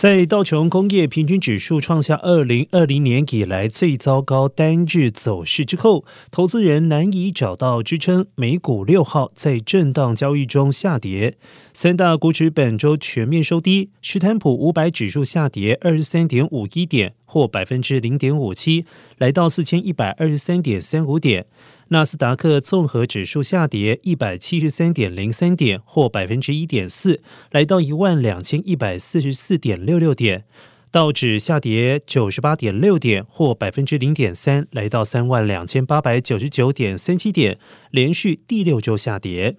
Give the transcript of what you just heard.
在道琼工业平均指数创下二零二零年以来最糟糕单日走势之后，投资人难以找到支撑。美股六号在震荡交易中下跌，三大股指本周全面收低。史坦普五百指数下跌二十三点五一点，或百分之零点五七，来到四千一百二十三点三五点。纳斯达克综合指数下跌一百七十三点零三点，或百分之一点四，来到一万两千一百四十四点六六点。道指下跌九十八点六点，或百分之零点三，来到三万两千八百九十九点三七点，连续第六周下跌。